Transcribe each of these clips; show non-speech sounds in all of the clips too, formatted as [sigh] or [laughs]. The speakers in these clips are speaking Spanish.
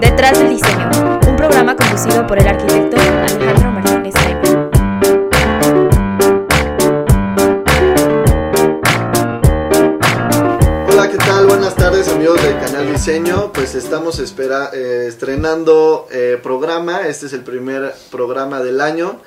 Detrás del diseño, un programa conducido por el arquitecto Alejandro Martínez Jaime. Hola, ¿qué tal? Buenas tardes amigos del canal Diseño. Pues estamos eh, estrenando eh, programa. Este es el primer programa del año.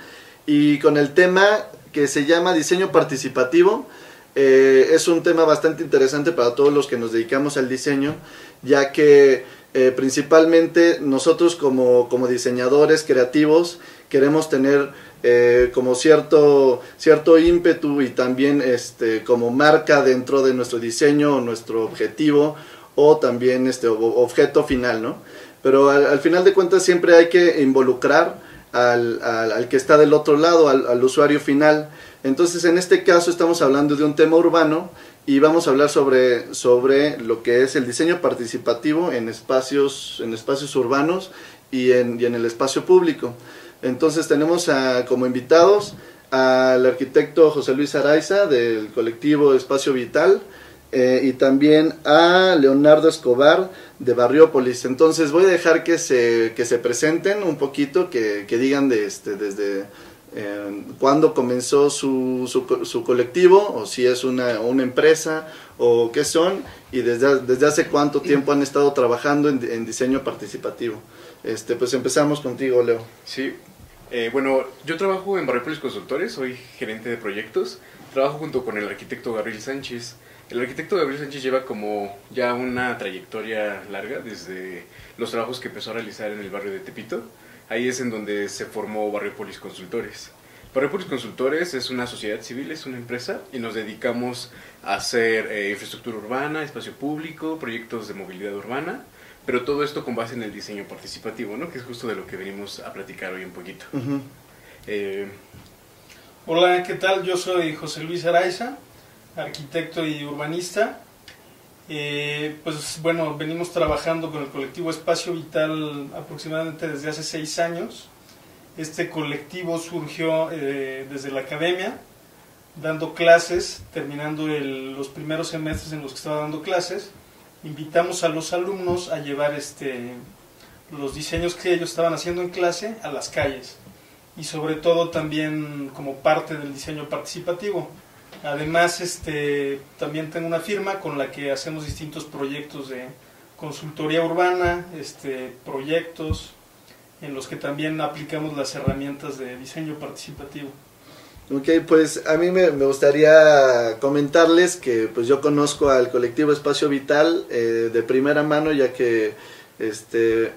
Y con el tema que se llama Diseño Participativo. Eh, es un tema bastante interesante para todos los que nos dedicamos al diseño, ya que eh, principalmente nosotros como, como, diseñadores creativos queremos tener eh, como cierto, cierto ímpetu y también este, como marca dentro de nuestro diseño o nuestro objetivo o también este objeto final, ¿no? Pero al, al final de cuentas siempre hay que involucrar al, al, que está del otro lado, al usuario final. Entonces, en este caso estamos hablando de un tema urbano y vamos a hablar sobre, sobre lo que es el diseño participativo en espacios, en espacios urbanos y en, y en el espacio público. Entonces tenemos a, como invitados al arquitecto José Luis Araiza del colectivo Espacio Vital eh, y también a Leonardo Escobar de Barriópolis. Entonces voy a dejar que se, que se presenten un poquito, que, que digan de este, desde eh, cuándo comenzó su, su, su, colectivo, o si es una, una, empresa, o qué son, y desde, desde hace cuánto tiempo han estado trabajando en, en diseño participativo. Este, pues empezamos contigo, Leo. Sí, eh, bueno, yo trabajo en Barriópolis Consultores, soy gerente de proyectos, trabajo junto con el arquitecto Gabriel Sánchez. El arquitecto Gabriel Sánchez lleva como ya una trayectoria larga desde los trabajos que empezó a realizar en el barrio de Tepito ahí es en donde se formó Barriopolis Consultores. Barriopolis Consultores es una sociedad civil, es una empresa y nos dedicamos a hacer eh, infraestructura urbana, espacio público, proyectos de movilidad urbana, pero todo esto con base en el diseño participativo, ¿no? que es justo de lo que venimos a platicar hoy un poquito. Uh -huh. eh, Hola, ¿qué tal? Yo soy José Luis Araiza, arquitecto y urbanista. Eh, pues bueno, venimos trabajando con el colectivo Espacio Vital aproximadamente desde hace seis años. Este colectivo surgió eh, desde la academia, dando clases, terminando el, los primeros semestres en los que estaba dando clases. Invitamos a los alumnos a llevar este, los diseños que ellos estaban haciendo en clase a las calles y sobre todo también como parte del diseño participativo. Además, este, también tengo una firma con la que hacemos distintos proyectos de consultoría urbana, este, proyectos en los que también aplicamos las herramientas de diseño participativo. Ok, pues a mí me, gustaría comentarles que pues yo conozco al colectivo Espacio Vital eh, de primera mano, ya que este,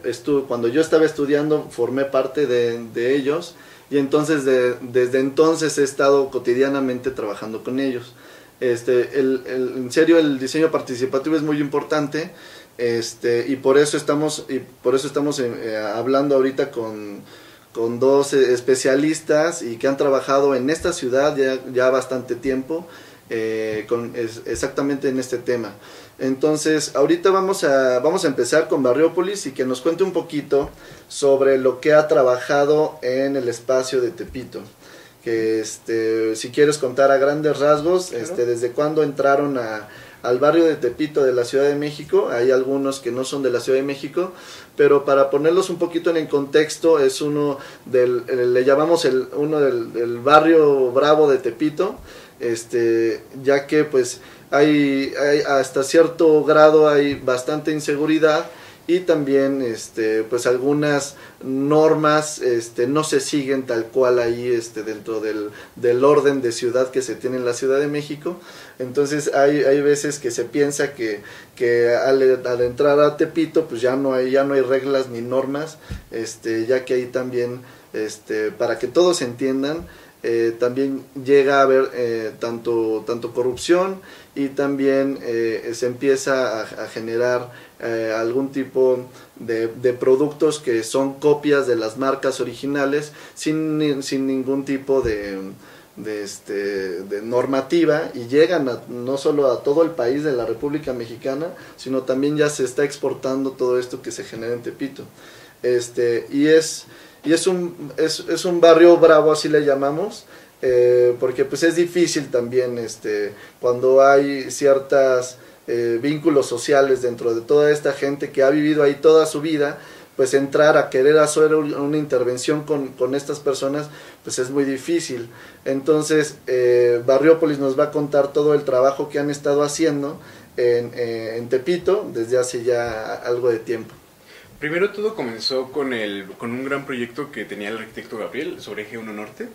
cuando yo estaba estudiando formé parte de ellos y entonces de, desde entonces he estado cotidianamente trabajando con ellos. Este, en serio el diseño participativo es muy importante este, y por eso estamos, y por eso estamos eh, hablando ahorita con, con dos especialistas y que han trabajado en esta ciudad ya, ya bastante tiempo eh, con, exactamente en este tema. Entonces, ahorita vamos a, vamos a empezar con Barriópolis y que nos cuente un poquito sobre lo que ha trabajado en el espacio de Tepito. Que este, si quieres contar a grandes rasgos, claro. este, desde cuándo entraron a, al barrio de Tepito de la Ciudad de México, hay algunos que no son de la Ciudad de México, pero para ponerlos un poquito en el contexto, es uno del, le llamamos el, uno del, del barrio bravo de Tepito, este, ya que pues hay, hay, hasta cierto grado hay bastante inseguridad y también este pues algunas normas este no se siguen tal cual ahí este dentro del, del orden de ciudad que se tiene en la Ciudad de México. Entonces hay, hay veces que se piensa que, que al, entrar a Tepito pues ya no hay ya no hay reglas ni normas este ya que ahí también este para que todos entiendan eh, también llega a haber eh, tanto, tanto corrupción y también eh, se empieza a, generar eh, algún tipo de, de, productos que son copias de las marcas originales sin, sin ningún tipo de, de, este, de normativa y llegan a, no solo a todo el país de la República Mexicana, sino también ya se está exportando todo esto que se genera en Tepito. Este, y es y es un, es, es un barrio bravo, así le llamamos, eh, porque pues es difícil también este, cuando hay ciertos eh, vínculos sociales dentro de toda esta gente que ha vivido ahí toda su vida, pues entrar a querer hacer una intervención con, con estas personas, pues es muy difícil. Entonces, eh, Barriópolis nos va a contar todo el trabajo que han estado haciendo en, en Tepito desde hace ya algo de tiempo. Primero todo comenzó con, el, con un gran proyecto que tenía el arquitecto Gabriel sobre Eje 1 Norte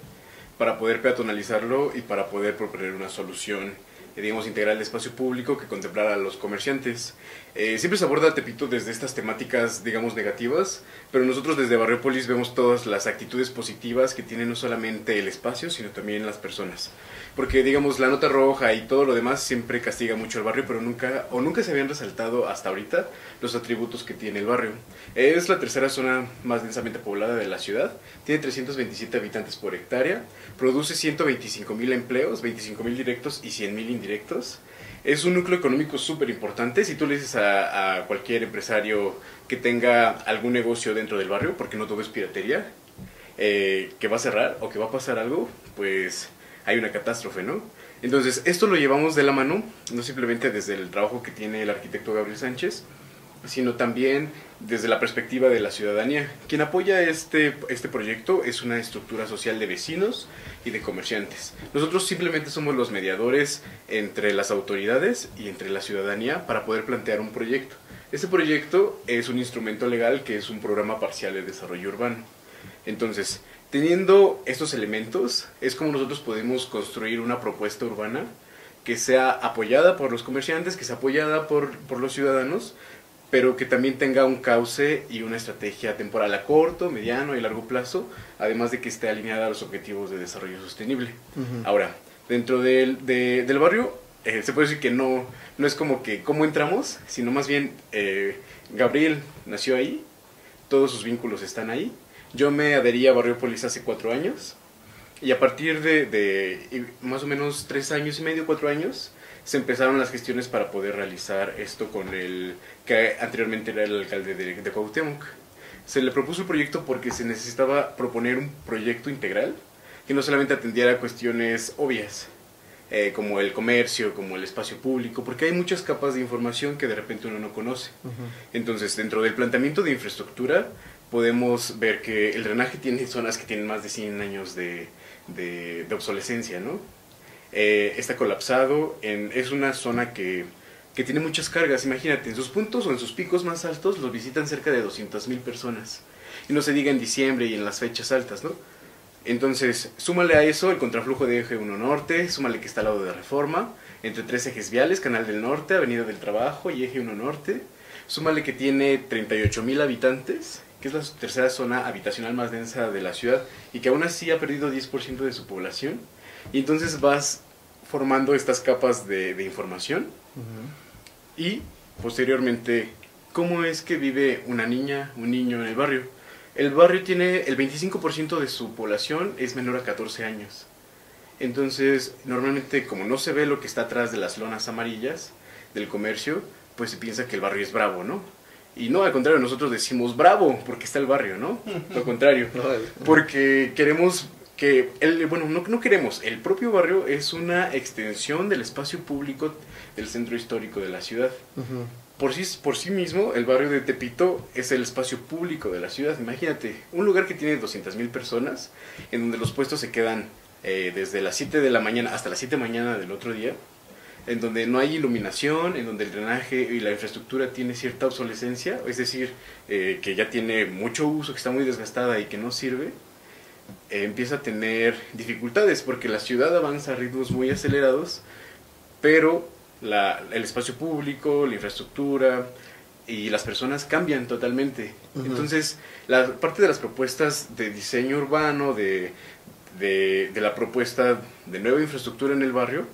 para poder peatonalizarlo y para poder proponer una solución eh, digamos, integral de espacio público que contemplara a los comerciantes. Eh, siempre se aborda Tepito desde estas temáticas, digamos, negativas, pero nosotros desde Barriopolis vemos todas las actitudes positivas que tiene no solamente el espacio, sino también las personas. Porque, digamos, la nota roja y todo lo demás siempre castiga mucho al barrio, pero nunca, o nunca se habían resaltado hasta ahorita los atributos que tiene el barrio. Es la tercera zona más densamente poblada de la ciudad, tiene 327 habitantes por hectárea, produce 125 mil empleos, 25 mil directos y 100 mil indirectos. Es un núcleo económico súper importante. Si tú le dices a, cualquier empresario que tenga algún negocio dentro del barrio, porque no todo es piratería, eh, que va a cerrar o que va a pasar algo, pues hay una catástrofe, ¿no? Entonces, esto lo llevamos de la mano, no simplemente desde el trabajo que tiene el arquitecto Gabriel Sánchez, sino también desde la perspectiva de la ciudadanía. Quien apoya este, este proyecto es una estructura social de vecinos y de comerciantes. Nosotros simplemente somos los mediadores entre las autoridades y entre la ciudadanía para poder plantear un proyecto. Este proyecto es un instrumento legal que es un programa parcial de desarrollo urbano. Entonces, teniendo estos elementos, es como nosotros podemos construir una propuesta urbana que sea apoyada por los comerciantes, que sea apoyada por, por los ciudadanos, pero que también tenga un cauce y una estrategia temporal a corto, mediano y largo plazo, además de que esté alineada a los objetivos de desarrollo sostenible. Ahora, dentro del, del barrio, eh, se puede decir que no, no es como que cómo entramos, sino más bien eh, Gabriel nació ahí, todos sus vínculos están ahí. Yo me adherí a Barriópolis hace cuatro años y a partir de, de más o menos tres años y medio, cuatro años, se empezaron las gestiones para poder realizar esto con el que anteriormente era el alcalde de, de Cuauhtémoc. Se le propuso el proyecto porque se necesitaba proponer un proyecto integral que no solamente atendiera cuestiones obvias, eh, como el comercio, como el espacio público, porque hay muchas capas de información que de repente uno no conoce. Entonces, dentro del planteamiento de infraestructura, podemos ver que el drenaje tiene zonas que tienen más de 100 años de, de, de obsolescencia, ¿no? Eh, está colapsado, en, es una zona que, que, tiene muchas cargas, imagínate, en sus puntos o en sus picos más altos los visitan cerca de 200.000 personas. Y no se diga en diciembre y en las fechas altas, ¿no? Entonces, súmale a eso el contraflujo de eje 1 norte, súmale que está al lado de Reforma, entre tres ejes viales, Canal del Norte, Avenida del Trabajo y eje 1 norte. Súmale que tiene 38.000 habitantes, que es la tercera zona habitacional más densa de la ciudad y que aún así ha perdido 10% de su población y entonces vas formando estas capas de, información y posteriormente cómo es que vive una niña, un niño en el barrio. El barrio tiene el 25% de su población es menor a 14 años. Entonces, normalmente como no se ve lo que está atrás de las lonas amarillas del comercio, pues se piensa que el barrio es bravo, ¿no? Y no, al contrario, nosotros decimos bravo porque está el barrio, ¿no? [laughs] Lo contrario, porque queremos que, el, bueno, no, no, queremos, el propio barrio es una extensión del espacio público del centro histórico de la ciudad. por, sí, por sí mismo, el barrio de Tepito es el espacio público de la ciudad. Imagínate, un lugar que tiene 200.000 personas, en donde los puestos se quedan eh, desde las 7 de la mañana hasta las 7 de la mañana del otro día, en donde no hay iluminación, en donde el drenaje y la infraestructura tiene cierta obsolescencia, es decir, eh, que ya tiene mucho uso, que está muy desgastada y que no sirve eh, empieza a tener dificultades porque la ciudad avanza a ritmos muy acelerados, pero la, el espacio público, la infraestructura y las personas cambian totalmente. Entonces, la parte de las propuestas de diseño urbano, de, de, de la propuesta de nueva infraestructura en el barrio,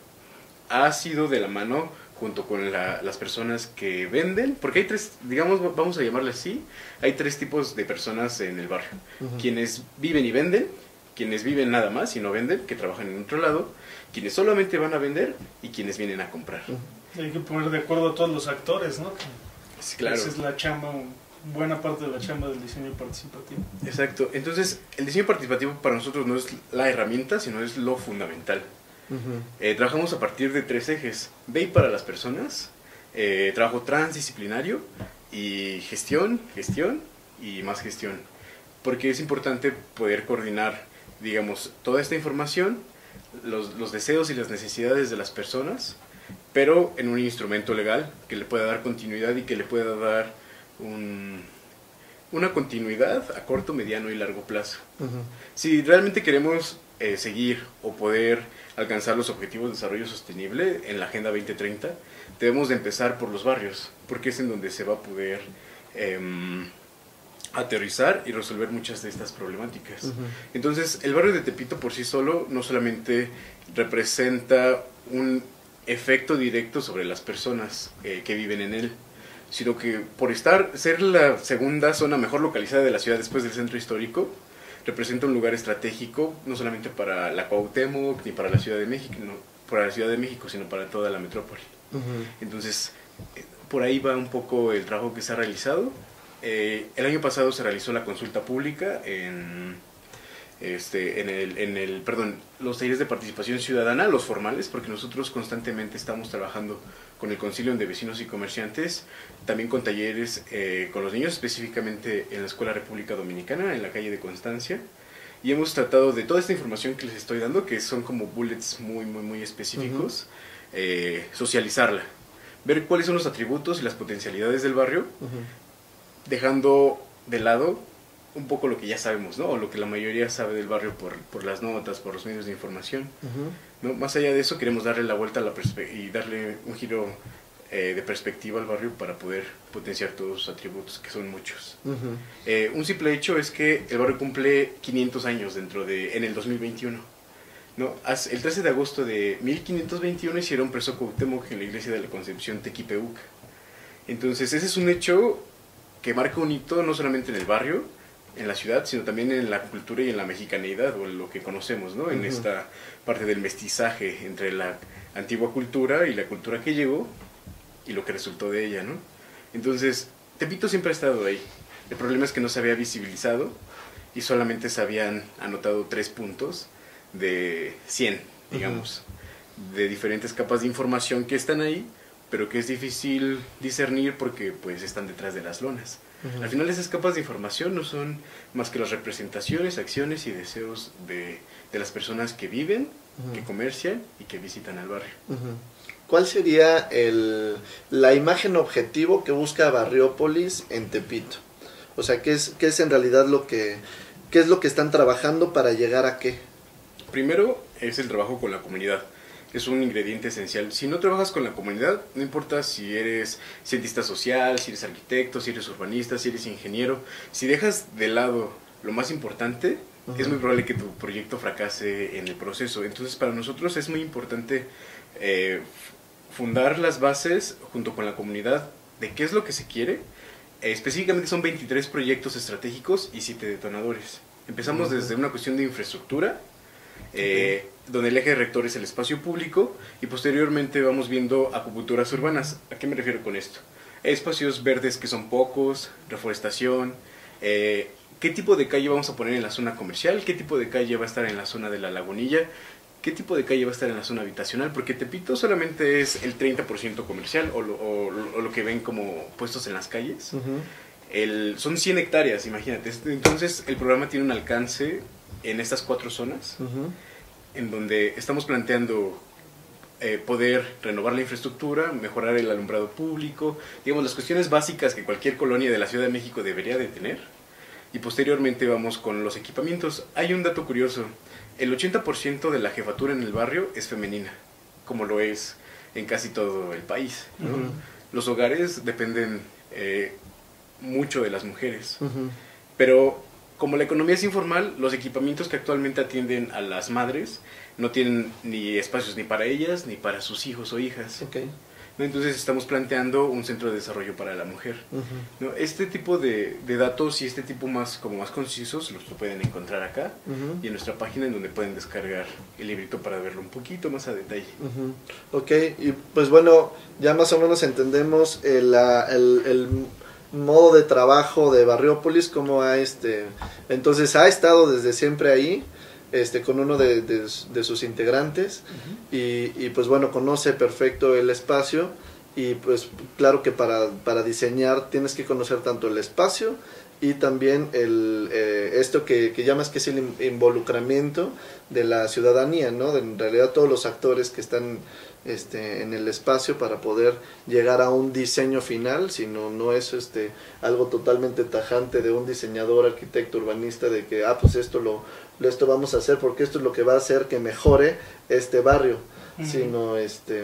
ha sido de la mano junto con las personas que venden, porque hay tres, digamos, vamos a llamarle así, hay tres tipos de personas en el barrio. Quienes viven y venden, quienes viven nada más y no venden, que trabajan en otro lado, quienes solamente van a vender y quienes vienen a comprar. Hay que poner de acuerdo a todos los actores, ¿no? Sí, claro. Esa es la chamba, buena parte de la chamba del diseño participativo. Exacto. Entonces, el diseño participativo para nosotros no es la herramienta, sino es lo fundamental. Eh, trabajamos a partir de tres ejes. BEI para las personas, eh, trabajo transdisciplinario y gestión, gestión y más gestión, porque es importante poder coordinar, digamos, toda esta información, los, los deseos y las necesidades de las personas, pero en un instrumento legal que le pueda dar continuidad y que le pueda dar un, una continuidad a corto, mediano y largo plazo. Si realmente queremos eh, seguir o poder alcanzar los objetivos de desarrollo sostenible en la Agenda 2030, debemos de empezar por los barrios, porque es en donde se va a poder em, aterrizar y resolver muchas de estas problemáticas. Entonces, el barrio de Tepito por sí solo no solamente representa un efecto directo sobre las personas eh, que viven en él, sino que por estar ser la segunda zona mejor localizada de la ciudad después del centro histórico, representa un lugar estratégico no solamente para la Cuauhtémoc ni para la Ciudad de México, no, para la Ciudad de México, sino para toda la metrópoli. Entonces, eh, por ahí va un poco el trabajo que se ha realizado. Eh, el año pasado se realizó la consulta pública en este, en el, en el, perdón, los talleres de participación ciudadana, los formales, porque nosotros constantemente estamos trabajando con el Concilio de Vecinos y Comerciantes, también con talleres eh, con los niños, específicamente en la Escuela República Dominicana, en la calle de Constancia, y hemos tratado de toda esta información que les estoy dando, que son como bullets muy, muy, muy específicos, eh, socializarla, ver cuáles son los atributos y las potencialidades del barrio, dejando de lado un poco lo que ya sabemos, ¿no? O lo que la mayoría sabe del barrio por, por las notas, por los medios de información. ¿no? Más allá de eso, queremos darle la vuelta a la y darle un giro eh, de perspectiva al barrio para poder potenciar todos sus atributos, que son muchos. Eh, un simple hecho es que el barrio cumple 500 años dentro de, en el 2021. ¿no? El 13 de agosto de 1521 hicieron preso Cuauhtémoc en la iglesia de la Concepción Tequipeuca. Entonces, ese es un hecho que marca un hito no solamente en el barrio, en la ciudad, sino también en la cultura y en la mexicanidad, o en lo que conocemos, ¿no? En esta parte del mestizaje entre la antigua cultura y la cultura que llegó y lo que resultó de ella, ¿no? Entonces, Tepito siempre ha estado ahí. El problema es que no se había visibilizado y solamente se habían anotado tres puntos de 100, digamos, de diferentes capas de información que están ahí, pero que es difícil discernir porque pues están detrás de las lonas. Al final esas capas de información no son más que las representaciones, acciones y deseos de, las personas que viven, que comercian y que visitan al barrio. ¿Cuál sería el, la imagen objetivo que busca Barriópolis en Tepito? O sea, ¿qué es, qué es en realidad lo que, qué es lo que están trabajando para llegar a qué? Primero es el trabajo con la comunidad es un ingrediente esencial. Si no trabajas con la comunidad, no importa si eres cientista social, si eres arquitecto, si eres urbanista, si eres ingeniero, si dejas de lado lo más importante, es muy probable que tu proyecto fracase en el proceso. Entonces, para nosotros es muy importante eh, fundar las bases junto con la comunidad de qué es lo que se quiere. Eh, específicamente son 23 proyectos estratégicos y 7 detonadores. Empezamos desde una cuestión de infraestructura, eh, donde el eje rector es el espacio público y posteriormente vamos viendo acupunturas urbanas. ¿A qué me refiero con esto? Espacios verdes que son pocos, reforestación, eh, qué tipo de calle vamos a poner en la zona comercial, qué tipo de calle va a estar en la zona de la lagunilla, qué tipo de calle va a estar en la zona habitacional, porque Tepito solamente es el 30% comercial o lo, que ven como puestos en las calles. el, son 100 hectáreas, imagínate. Entonces el programa tiene un alcance en estas cuatro zonas en donde estamos planteando eh, poder renovar la infraestructura, mejorar el alumbrado público, digamos las cuestiones básicas que cualquier colonia de la Ciudad de México debería de tener. Y posteriormente vamos con los equipamientos. Hay un dato curioso, el 80% de la jefatura en el barrio es femenina, como lo es en casi todo el país. Los hogares dependen eh, mucho de las mujeres, pero como la economía es informal, los equipamientos que actualmente atienden a las madres no tienen ni espacios ni para ellas ni para sus hijos o hijas. Entonces estamos planteando un centro de desarrollo para la mujer. Este tipo de, datos y este tipo más como más concisos los pueden encontrar acá y en nuestra página en donde pueden descargar el librito para verlo un poquito más a detalle. Ok, y pues bueno, ya más o menos entendemos el, el modo de trabajo de Barriópolis, como ha este, entonces ha estado desde siempre ahí, este, con uno de, sus integrantes. Y, pues bueno, conoce perfecto el espacio y pues claro que para, para diseñar tienes que conocer tanto el espacio, y también el, eh, esto que, que, llamas que es el involucramiento de la ciudadanía, ¿no? De, en realidad todos los actores que están este, en el espacio para poder llegar a un diseño final, sino no es este, algo totalmente tajante de un diseñador, arquitecto, urbanista, de que, ah, pues esto lo, esto vamos a hacer porque esto es lo que va a hacer que mejore este barrio, sino este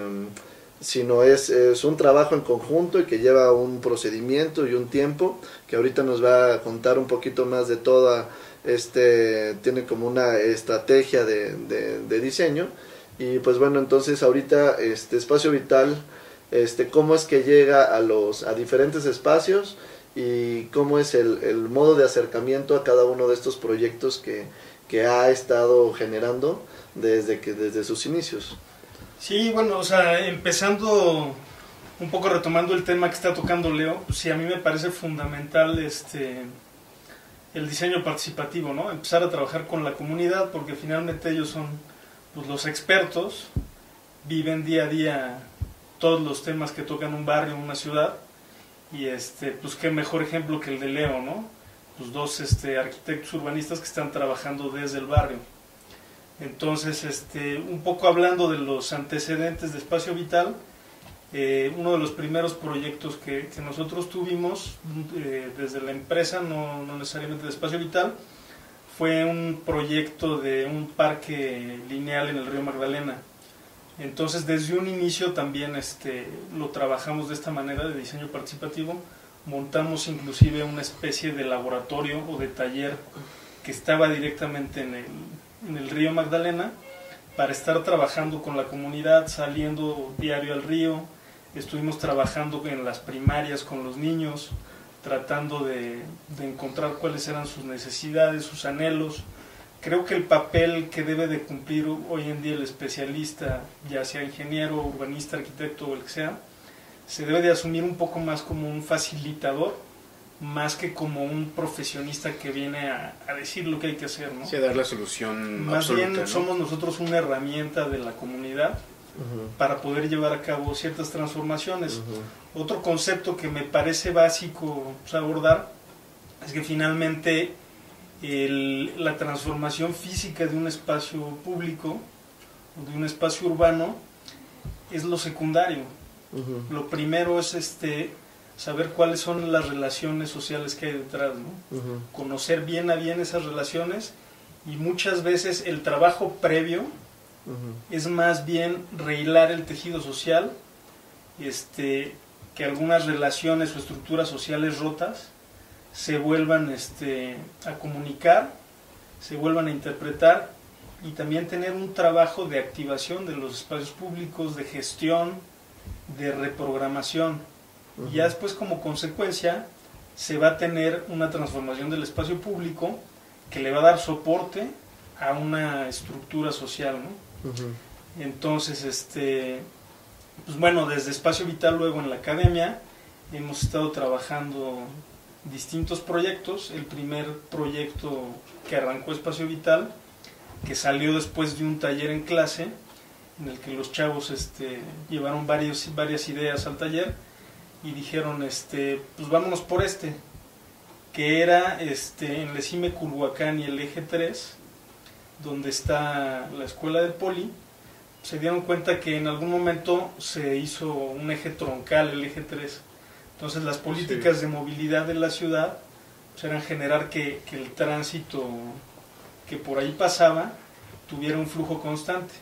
sino es, es, un trabajo en conjunto y que lleva un procedimiento y un tiempo que ahorita nos va a contar un poquito más de toda este tiene como una estrategia de, de, diseño. Y pues bueno entonces ahorita este espacio vital este cómo es que llega a los a diferentes espacios y cómo es el, el modo de acercamiento a cada uno de estos proyectos que, que ha estado generando desde que desde sus inicios Sí, bueno, o sea, empezando un poco retomando el tema que está tocando Leo, pues sí, a mí me parece fundamental este el diseño participativo, ¿no? Empezar a trabajar con la comunidad porque finalmente ellos son pues, los expertos, viven día a día todos los temas que tocan un barrio, una ciudad y este pues qué mejor ejemplo que el de Leo, ¿no? Los dos este arquitectos urbanistas que están trabajando desde el barrio. Entonces, este, un poco hablando de los antecedentes de Espacio Vital, eh, uno de los primeros proyectos que, nosotros tuvimos eh, desde la empresa, no, necesariamente de Espacio Vital, fue un proyecto de un parque lineal en el río Magdalena. Entonces, desde un inicio también este, lo trabajamos de esta manera de diseño participativo. Montamos inclusive una especie de laboratorio o de taller que estaba directamente en el, en el río Magdalena para estar trabajando con la comunidad, saliendo diario al río. Estuvimos trabajando en las primarias con los niños, tratando de, encontrar cuáles eran sus necesidades, sus anhelos. Creo que el papel que debe de cumplir hoy en día el especialista, ya sea ingeniero, urbanista, arquitecto o el que sea, se debe de asumir un poco más como un facilitador más que como un profesionista que viene a, decir lo que hay que hacer, ¿no? Sí, a dar la solución Más bien somos nosotros una herramienta de la comunidad para poder llevar a cabo ciertas transformaciones. Otro concepto que me parece básico pues, abordar es que finalmente la transformación física de un espacio público o de un espacio urbano es lo secundario. Lo primero es este saber cuáles son las relaciones sociales que hay detrás, ¿no? Conocer bien a bien esas relaciones y muchas veces el trabajo previo es más bien rehilar el tejido social, este, que algunas relaciones o estructuras sociales rotas se vuelvan este, a comunicar, se vuelvan a interpretar y también tener un trabajo de activación de los espacios públicos, de gestión, de reprogramación y ya después como consecuencia se va a tener una transformación del espacio público que le va a dar soporte a una estructura social, ¿no? Entonces, este, pues bueno, desde Espacio Vital luego en la academia hemos estado trabajando distintos proyectos. El primer proyecto que arrancó Espacio Vital, que salió después de un taller en clase, en el que los chavos este, llevaron varios, varias ideas al taller y dijeron, este, pues vámonos por este, que era este, en Lecime, Culhuacán y el eje 3, donde está la escuela de Poli, se dieron cuenta que en algún momento se hizo un eje troncal, el eje 3. Entonces las políticas de movilidad de la ciudad pues, eran generar que, que, el tránsito que por ahí pasaba tuviera un flujo constante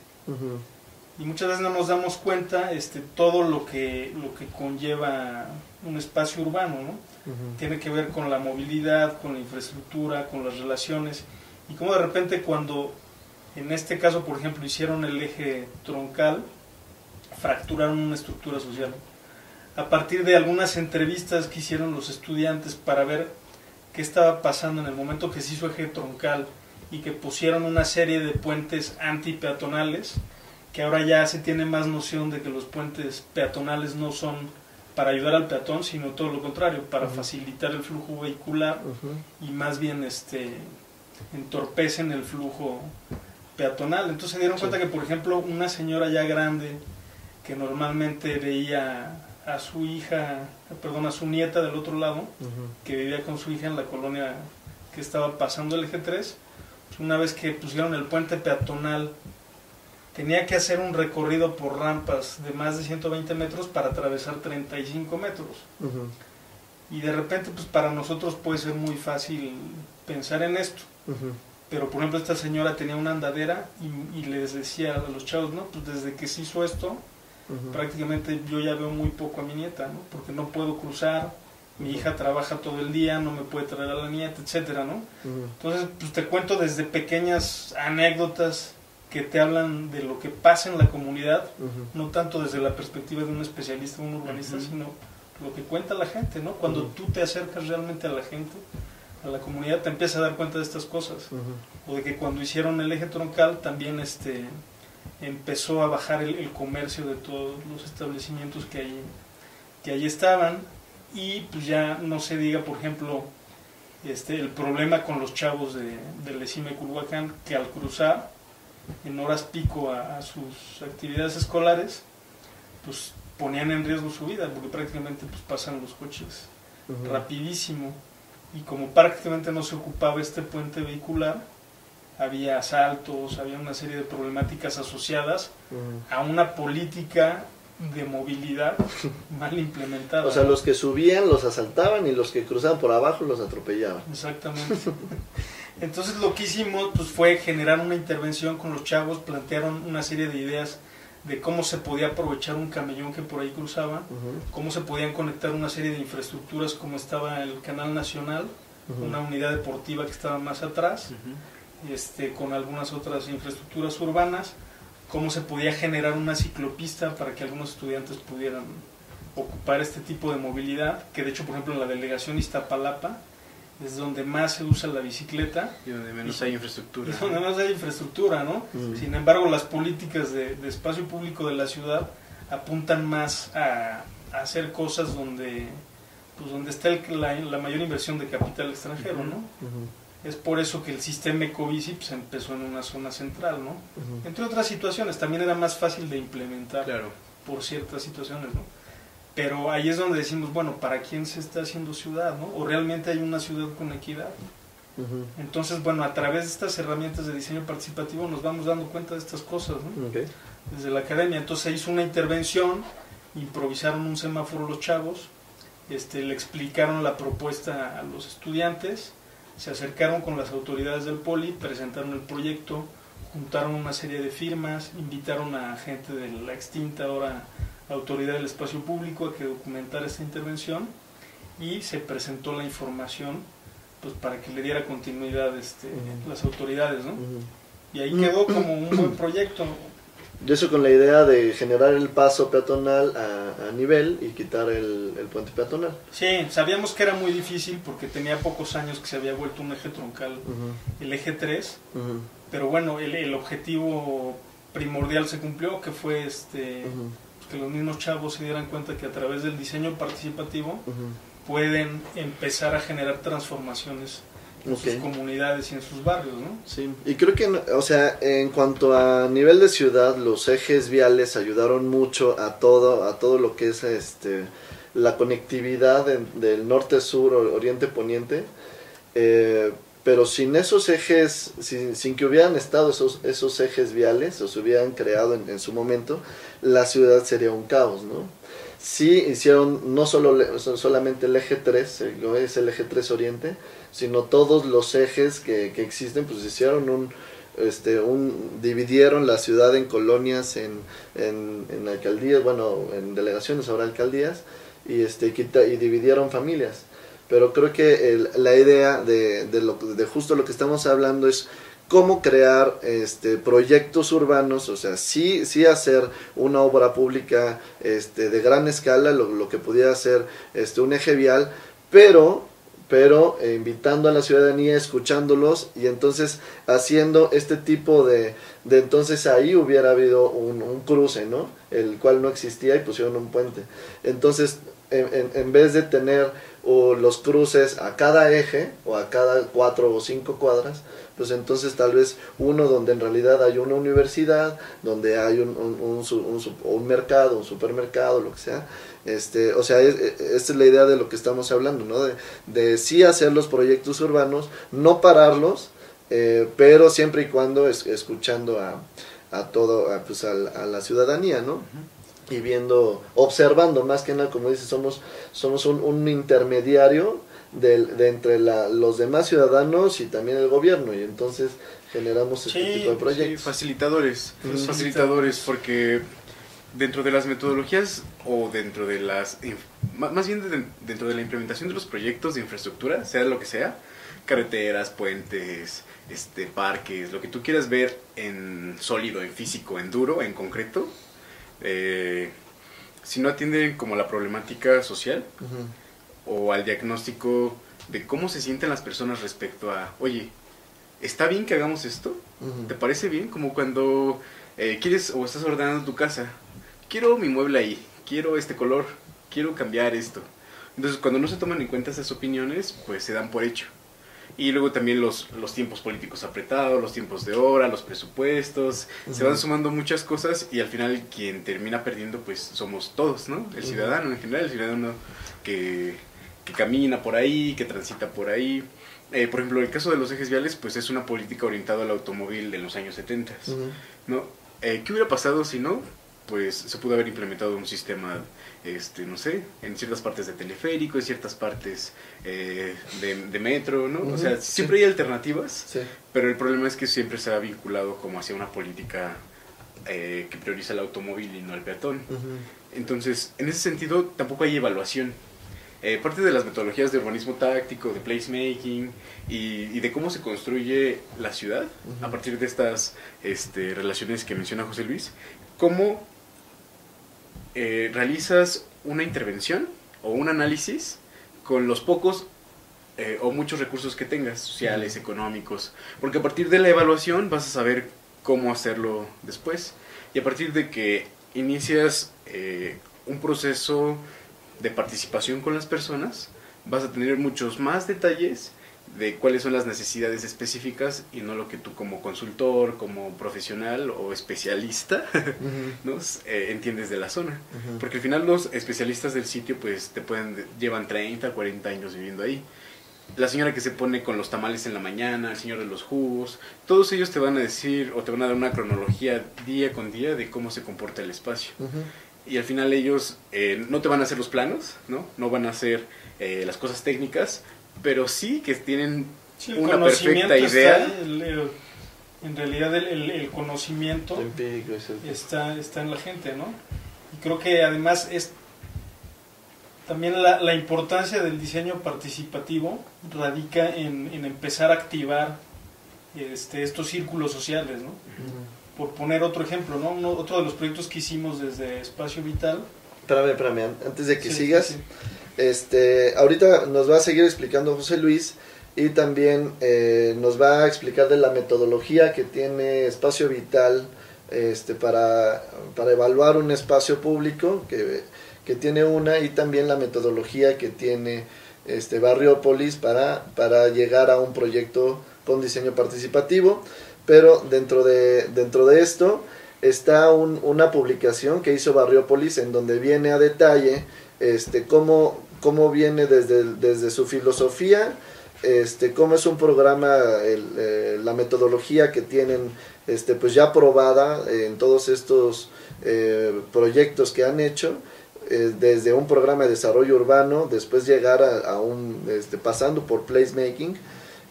y muchas veces no nos damos cuenta este, todo lo que, lo que conlleva un espacio urbano, ¿no? Tiene que ver con la movilidad, con la infraestructura, con las relaciones, y como de repente cuando, en este caso, por ejemplo, hicieron el eje troncal, fracturaron una estructura social. A partir de algunas entrevistas que hicieron los estudiantes para ver qué estaba pasando en el momento que se hizo eje troncal y que pusieron una serie de puentes antipeatonales, que ahora ya se tiene más noción de que los puentes peatonales no son para ayudar al peatón, sino todo lo contrario, para facilitar el flujo vehicular y más bien este entorpecen el flujo peatonal. Entonces se dieron cuenta que, por ejemplo, una señora ya grande que normalmente veía a su hija, perdón, a su nieta del otro lado, que vivía con su hija en la colonia que estaba pasando el eje 3. Pues una vez que pusieron el puente peatonal, tenía que hacer un recorrido por rampas de más de 120 metros para atravesar 35 metros. Y de repente, pues para nosotros puede ser muy fácil pensar en esto. Pero por ejemplo, esta señora tenía una andadera y, les decía a los chavos, ¿no? Pues desde que se hizo esto, prácticamente yo ya veo muy poco a mi nieta, ¿no? Porque no puedo cruzar, mi hija trabaja todo el día, no me puede traer a la nieta, etcétera, ¿no? Entonces, pues te cuento desde pequeñas anécdotas que te hablan de lo que pasa en la comunidad, no tanto desde la perspectiva de un especialista, un urbanista, sino lo que cuenta la gente, ¿no? Cuando tú te acercas realmente a la gente, a la comunidad, te empiezas a dar cuenta de estas cosas. O de que cuando hicieron el eje troncal también este empezó a bajar el, comercio de todos los establecimientos que ahí, que ahí estaban. Y pues ya no se diga, por ejemplo, este, el problema con los chavos de, de Lecime Culhuacán que al cruzar en horas pico a, sus actividades escolares, pues ponían en riesgo su vida, porque prácticamente pues pasan los coches rapidísimo. Y como prácticamente no se ocupaba este puente vehicular, había asaltos, había una serie de problemáticas asociadas a una política de movilidad [laughs] mal implementada. O sea, los que subían los asaltaban y los que cruzaban por abajo los atropellaban. Exactamente. [laughs] Entonces lo que hicimos pues, fue generar una intervención con los chavos, plantearon una serie de ideas de cómo se podía aprovechar un camellón que por ahí cruzaba, cómo se podían conectar una serie de infraestructuras como estaba el Canal Nacional, una unidad deportiva que estaba más atrás, este, con algunas otras infraestructuras urbanas, cómo se podía generar una ciclopista para que algunos estudiantes pudieran ocupar este tipo de movilidad, que de hecho por ejemplo en la delegación Iztapalapa, es donde más se usa la bicicleta. Y donde menos hay infraestructura. Y donde menos hay infraestructura, ¿no? Sin embargo, las políticas de, espacio público de la ciudad apuntan más a, hacer cosas donde, pues donde está la, mayor inversión de capital extranjero, ¿no? Es por eso que el sistema Ecobici pues, empezó en una zona central, ¿no? Entre otras situaciones, también era más fácil de implementar claro. por ciertas situaciones, ¿no? Pero ahí es donde decimos, bueno, ¿para quién se está haciendo ciudad? ¿no? ¿O realmente hay una ciudad con equidad? Entonces, bueno, a través de estas herramientas de diseño participativo nos vamos dando cuenta de estas cosas, ¿no? Desde la academia. Entonces se hizo una intervención, improvisaron un semáforo los chavos, este, le explicaron la propuesta a los estudiantes, se acercaron con las autoridades del poli, presentaron el proyecto, juntaron una serie de firmas, invitaron a gente de la extinta ahora autoridad del espacio público a que documentara esta intervención y se presentó la información pues para que le diera continuidad este, las autoridades, ¿no? Y ahí quedó como un buen proyecto. Y eso con la idea de generar el paso peatonal a, nivel y quitar el, puente peatonal. Sí, sabíamos que era muy difícil porque tenía pocos años que se había vuelto un eje troncal, el eje 3, pero bueno, el, el, objetivo primordial se cumplió, que fue este que los mismos chavos se dieran cuenta que a través del diseño participativo pueden empezar a generar transformaciones en sus comunidades y en sus barrios, ¿no? Sí, y creo que, o sea, en cuanto a nivel de ciudad, los ejes viales ayudaron mucho a todo, a todo lo que es este la conectividad del norte-sur, oriente-poniente, eh, pero sin esos ejes, sin, que hubieran estado esos, esos ejes viales, o se hubieran creado en, su momento, la ciudad sería un caos, ¿no? Sí hicieron no solo solamente el eje 3, es el eje 3 Oriente, sino todos los ejes que, existen, pues hicieron un, este, un, dividieron la ciudad en colonias, en alcaldías, bueno, en delegaciones, ahora alcaldías, y, este, y dividieron familias. Pero creo que la idea de, de, lo, de justo lo que estamos hablando es cómo crear este, proyectos urbanos, o sea, sí, sí hacer una obra pública este, de gran escala, lo, lo que pudiera ser este, un eje vial, pero pero eh, invitando a la ciudadanía, escuchándolos y entonces haciendo este tipo de, de entonces ahí hubiera habido un, cruce, ¿no? El cual no existía y pusieron un puente. Entonces, en, en, en vez de tener o los cruces a cada eje o a cada cuatro o cinco cuadras, pues entonces tal vez uno donde en realidad hay una universidad, donde hay un, un, un, un, mercado, un supermercado, lo que sea. Este, o sea, es, esta es la idea de lo que estamos hablando, ¿no? De, de sí hacer los proyectos urbanos, no pararlos, eh, pero siempre y cuando es, escuchando a, a todo, a, pues a, a la ciudadanía, ¿no? Y viendo, observando más que nada, como dice, somos, somos un, un intermediario de, de entre la, los demás ciudadanos y también el gobierno, y entonces generamos este sí, tipo de proyectos. Sí, facilitadores, facilitadores, porque dentro de las metodologías o dentro de las, más bien de, dentro de la implementación de los proyectos de infraestructura, sea lo que sea, carreteras, puentes, este, parques, lo que tú quieras ver en sólido, en físico, en duro, en concreto, eh, si no atienden como la problemática social uh -huh. o al diagnóstico de cómo se sienten las personas respecto a, oye, ¿está bien que hagamos esto? Uh -huh. ¿Te parece bien? Como cuando eh, quieres o estás ordenando tu casa, quiero mi mueble ahí, quiero este color, quiero cambiar esto. Entonces cuando no se toman en cuenta esas opiniones, pues se dan por hecho. Y luego también los, los tiempos políticos apretados, los tiempos de hora, los presupuestos, uh -huh. se van sumando muchas cosas y al final quien termina perdiendo pues somos todos, ¿no? El ciudadano en general, el ciudadano que, que, camina por ahí, que transita por ahí. Eh, por ejemplo, el caso de los ejes viales pues es una política orientada al automóvil de los años 70, uh -huh. ¿no? Eh, ¿Qué hubiera pasado si no? Pues se pudo haber implementado un sistema este, no sé, en ciertas partes de teleférico, en ciertas partes eh, de, de, metro, ¿no? Uh -huh, o sea, siempre sí. hay alternativas, sí. pero el problema es que siempre se ha vinculado como hacia una política eh, que prioriza el automóvil y no el peatón. Uh -huh. Entonces, en ese sentido, tampoco hay evaluación. Eh, parte de las metodologías de urbanismo táctico, de placemaking y, y de cómo se construye la ciudad uh -huh. a partir de estas este, relaciones que menciona José Luis, cómo eh, realizas una intervención o un análisis con los pocos eh, o muchos recursos que tengas, sociales, económicos, porque a partir de la evaluación vas a saber cómo hacerlo después. Y a partir de que inicias eh, un proceso de participación con las personas, vas a tener muchos más detalles de cuáles son las necesidades específicas y no lo que tú como consultor, como profesional o especialista [laughs] uh -huh. ¿no? eh, entiendes de la zona. Uh -huh. Porque al final los especialistas del sitio pues te pueden llevan 30, 40 años viviendo ahí. La señora que se pone con los tamales en la mañana, el señor de los jugos, todos ellos te van a decir o te van a dar una cronología día con día de cómo se comporta el espacio. Uh -huh. Y al final ellos eh, no te van a hacer los planos, ¿no? No van a hacer eh, las cosas técnicas, pero sí que tienen sí, una perfecta idea. Está, el, el, en realidad el, el conocimiento está, está en la gente, ¿no? Y creo que además es también la, la importancia del diseño participativo radica en, en empezar a activar este, estos círculos sociales, ¿no? Uh -huh. Por poner otro ejemplo, ¿no? Uno, otro de los proyectos que hicimos desde Espacio Vital. Espérame, espérame, antes de que sí, sigas. Sí. Este, ahorita nos va a seguir explicando José Luis y también eh, nos va a explicar de la metodología que tiene Espacio Vital este, para, para evaluar un espacio público, que, que, tiene una, y también la metodología que tiene este, Barriópolis para, para llegar a un proyecto con diseño participativo. Pero dentro de, dentro de esto está un, una publicación que hizo Barriópolis en donde viene a detalle este, cómo, cómo viene desde, desde su filosofía, este, cómo es un programa, el, eh, la metodología que tienen este, pues ya probada en todos estos eh, proyectos que han hecho, eh, desde un programa de desarrollo urbano, después llegar a, un, este, pasando por placemaking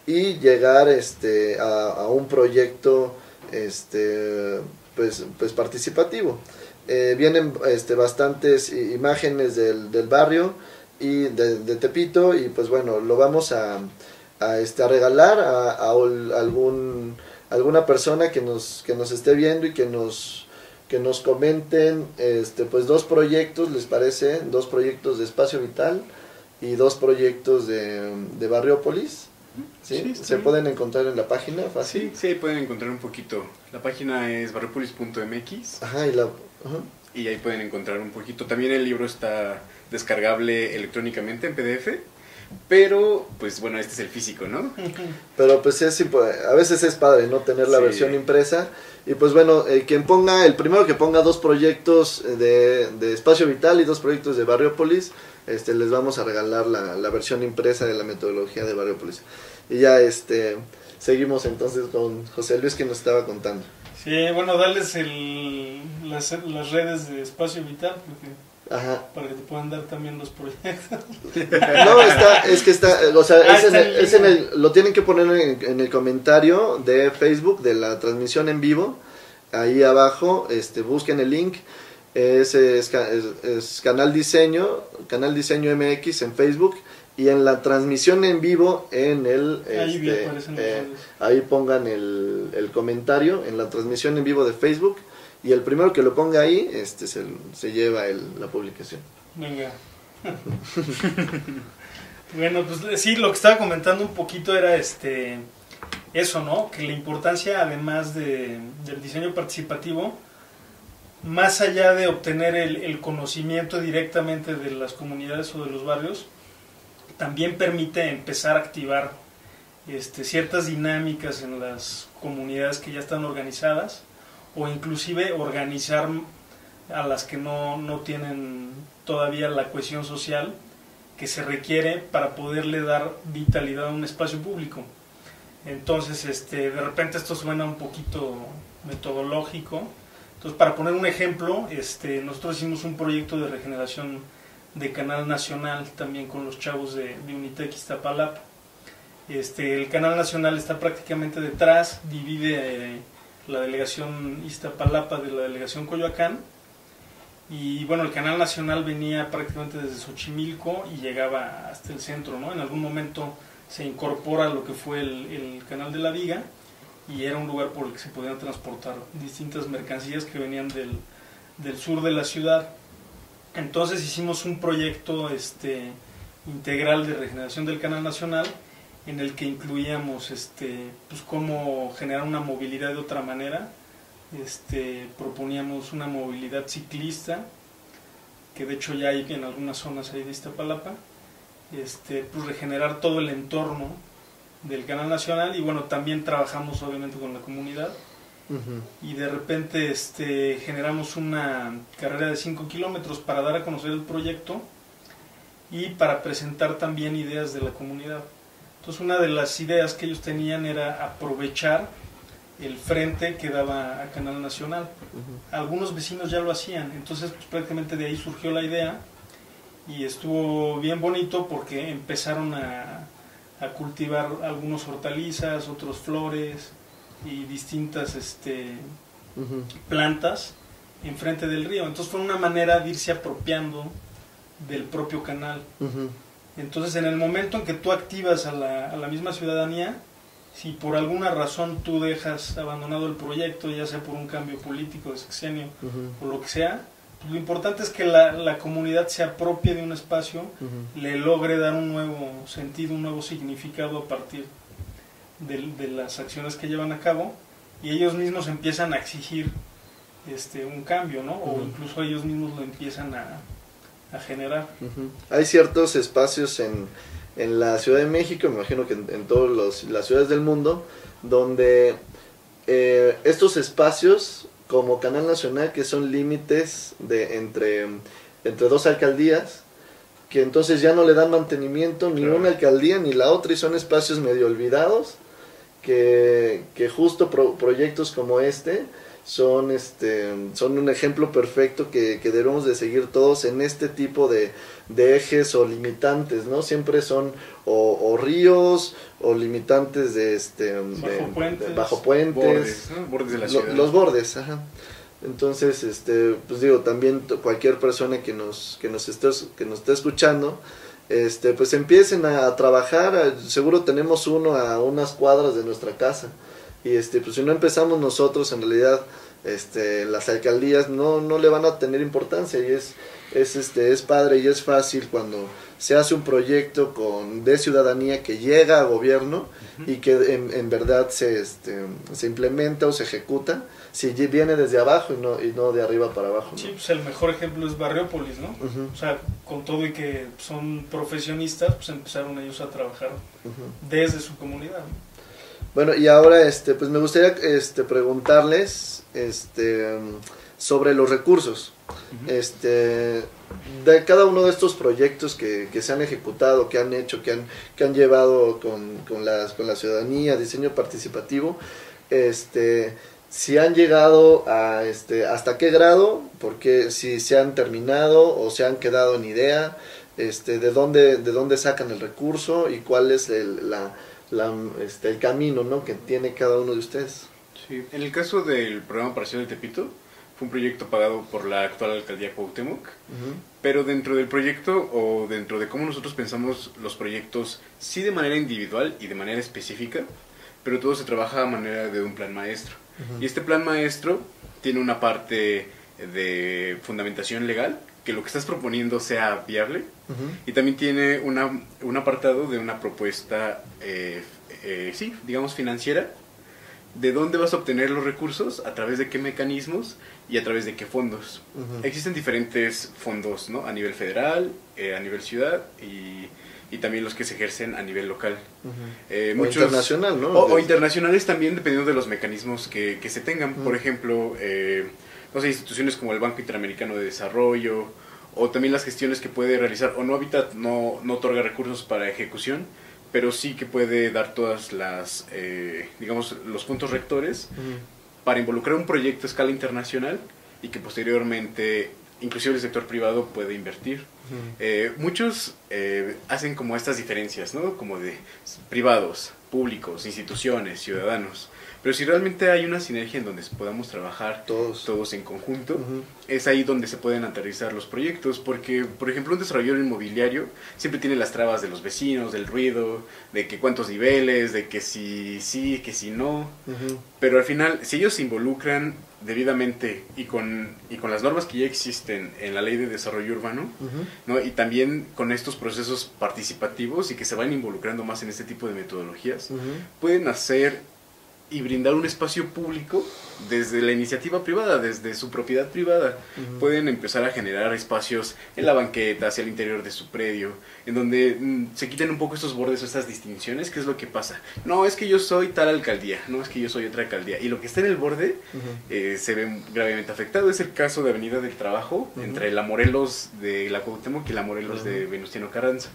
y llegar este, a, a un proyecto este, pues, pues participativo. Vienen este, bastantes imágenes del, del barrio, y de, de, Tepito y pues bueno lo vamos a, a este a regalar a, a, algún alguna persona que nos que nos esté viendo y que nos que nos comenten este pues dos proyectos les parece dos proyectos de espacio vital y dos proyectos de, de Barriópolis ¿Sí? ¿Se bien. pueden encontrar en la página fácil? Sí, pueden encontrar un poquito. La página es barriopolis.mx Ajá, y la... ajá. y ahí pueden encontrar un poquito. También el libro está descargable electrónicamente en PDF, pero pues bueno, este es el físico, ¿no? [laughs] Pero pues es, a veces es padre, ¿no? Tener la Sí. versión impresa. Y pues bueno, eh, quien ponga, el primero que ponga dos proyectos de, de Espacio Vital y dos proyectos de Barriopolis, este, les vamos a regalar la, la versión impresa de la metodología de Barriopolis. Y ya este, seguimos entonces con José Luis que nos estaba contando. Sí, bueno, darles el, las, las redes de Espacio Vital porque, Ajá. para que te puedan dar también los proyectos. [laughs] No, está, es que está, o sea, Ah, es en el- es en el- lo tienen que poner en, en el comentario de Facebook de la transmisión en vivo. Ahí abajo, este, busquen el link. Es, es es- canal diseño, canal diseño MX en Facebook y en la transmisión en vivo en el, Ahí este, eh, ahí pongan el, el comentario en la transmisión en vivo de Facebook y el primero que lo ponga ahí, este, se, lleva la publicación. Venga. [laughs] bueno, pues sí, lo que estaba comentando un poquito era este eso, ¿no? Que la importancia, además de, del diseño participativo, más allá de obtener el, el conocimiento directamente de las comunidades o de los barrios, también permite empezar a activar este, ciertas dinámicas en las comunidades que ya están organizadas o inclusive organizar a las que no, no tienen todavía la cohesión social que se requiere para poderle dar vitalidad a un espacio público. Entonces, este, de repente esto suena un poquito metodológico. Entonces, para poner un ejemplo, este, nosotros hicimos un proyecto de regeneración de canal nacional también con los chavos de, de Unitec Iztapalapa. Este, el canal nacional está prácticamente detrás, divide la delegación Iztapalapa de la delegación Coyoacán. Y bueno, el canal nacional venía prácticamente desde Xochimilco y llegaba hasta el centro, ¿no? En algún momento se incorpora lo que fue el, el canal de la Viga y era un lugar por el que se podían transportar distintas mercancías que venían del, del sur de la ciudad. Entonces hicimos un proyecto este, integral de regeneración del canal nacional en el que incluíamos este, pues, cómo generar una movilidad de otra manera. Este, proponíamos una movilidad ciclista, que de hecho ya hay en algunas zonas ahí de Iztapalapa, este, pues regenerar todo el entorno del canal nacional y bueno, también trabajamos obviamente con la comunidad y de repente este, generamos una carrera de 5 kilómetros para dar a conocer el proyecto y para presentar también ideas de la comunidad. Entonces una de las ideas que ellos tenían era aprovechar el frente que daba a Canal Nacional. Algunos vecinos ya lo hacían, entonces pues, prácticamente de ahí surgió la idea y estuvo bien bonito porque empezaron a, a cultivar algunos hortalizas, otros flores y distintas este, Ujú. plantas enfrente del río. Entonces fue una manera de irse apropiando del propio canal. Entonces en el momento en que tú activas a la, a la misma ciudadanía, si por alguna razón tú dejas abandonado el proyecto, ya sea por un cambio político de sexenio o lo que sea, pues lo importante es que la, la comunidad se apropie de un espacio, le logre dar un nuevo sentido, un nuevo significado a partir de, de las acciones que llevan a cabo y ellos mismos empiezan a exigir este un cambio, ¿no? O incluso ellos mismos lo empiezan a, a generar. Hay ciertos espacios en, en la Ciudad de México, me imagino que en, en todas las ciudades del mundo, donde eh, estos espacios como Canal Nacional, que son límites de entre, entre dos alcaldías, que entonces ya no le dan mantenimiento ni Claro. una alcaldía ni la otra y son espacios medio olvidados, que, que justo pro- proyectos como este son este son un ejemplo perfecto que, que debemos de seguir todos en este tipo de, de ejes o limitantes no siempre son o, o ríos o limitantes de este de- Bajo puentes. de bajo puentes Bordes, ¿no? Bordes de la lo- ciudad. los bordes ajá entonces este pues digo también cualquier persona que nos que nos esté que nos esté escuchando este pues empiecen a, a trabajar a- seguro tenemos uno a unas cuadras de nuestra casa y este pues si no empezamos nosotros en realidad este las alcaldías no no le van a tener importancia y es es, este, es padre y es fácil cuando se hace un proyecto con, de ciudadanía que llega a gobierno y que en, en verdad se, este, se implementa o se ejecuta si viene desde abajo y no, y no de arriba para abajo. ¿no? Sí, pues el mejor ejemplo es Barriópolis, ¿no? Ujú, O sea, con todo y que son profesionistas, pues empezaron ellos a trabajar desde su comunidad. ¿no? Bueno, y ahora este, pues me gustaría este, preguntarles este, sobre los recursos. Este, de cada uno de estos proyectos que, que se han ejecutado, que han hecho, que han, que han llevado con, con, las, con la ciudadanía, diseño participativo, este, si han llegado a este, hasta qué grado, porque si se han terminado o se han quedado en idea, este, de dónde, de dónde sacan el recurso y cuál es el, la, la, este, el camino ¿no? que tiene cada uno de ustedes. Sí, en el caso del programa parcial de Tepito, fue un proyecto pagado por la actual alcaldía Cuauhtémoc, Ujú, pero dentro del proyecto o dentro de cómo nosotros pensamos los proyectos, sí de manera individual y de manera específica, pero todo se trabaja a manera de un plan maestro. Y este plan maestro tiene una parte de fundamentación legal, que lo que estás proponiendo sea viable, Ujú, y también tiene una, un apartado de una propuesta, eh, eh, sí, digamos financiera, de dónde vas a obtener los recursos, a través de qué mecanismos y a través de qué fondos. ujú. Existen diferentes fondos, ¿no? A nivel federal, eh, a nivel ciudad y, y también los que se ejercen a nivel local. Ujú. Eh, O muchos- internacional, ¿no? o, o internacionales también, dependiendo de los mecanismos que, que se tengan. Por Mm. ejemplo, eh, no sé, instituciones como el Banco Interamericano de Desarrollo, o también las gestiones que puede realizar, o no Habitat no, no otorga recursos para ejecución, pero sí que puede dar todas las, eh, digamos, los puntos rectores para involucrar un proyecto a escala internacional y que posteriormente, inclusive el sector privado puede invertir. Eh, muchos eh, hacen como estas diferencias, ¿no? Como de privados, públicos, instituciones, ciudadanos. Pero si realmente hay una sinergia en donde podamos trabajar Todos. todos en conjunto, Ujú. es ahí donde se pueden aterrizar los proyectos, porque, por ejemplo, un desarrollador inmobiliario siempre tiene las trabas de los vecinos, del ruido, de que cuántos niveles, de que si sí, que si no, Ujú. pero al final, si ellos se involucran debidamente y con, y con las normas que ya existen en la ley de desarrollo urbano, Ujú. ¿no? Y también con estos procesos participativos y que se van involucrando más en este tipo de metodologías, pueden hacer y brindar un espacio público desde la iniciativa privada, desde su propiedad privada. Ujú. Pueden empezar a generar espacios en la banqueta, hacia el interior de su predio, en donde mm, se quiten un poco estos bordes o estas distinciones. ¿Qué es lo que pasa? No, es que yo soy tal alcaldía, no es que yo soy otra alcaldía. Y lo que está en el borde Ujú. eh, se ve gravemente afectado. Es el caso de Avenida del Trabajo, Ujú. entre la Morelos de la Cuauhtémoc y la Morelos de. Venustiano Carranza.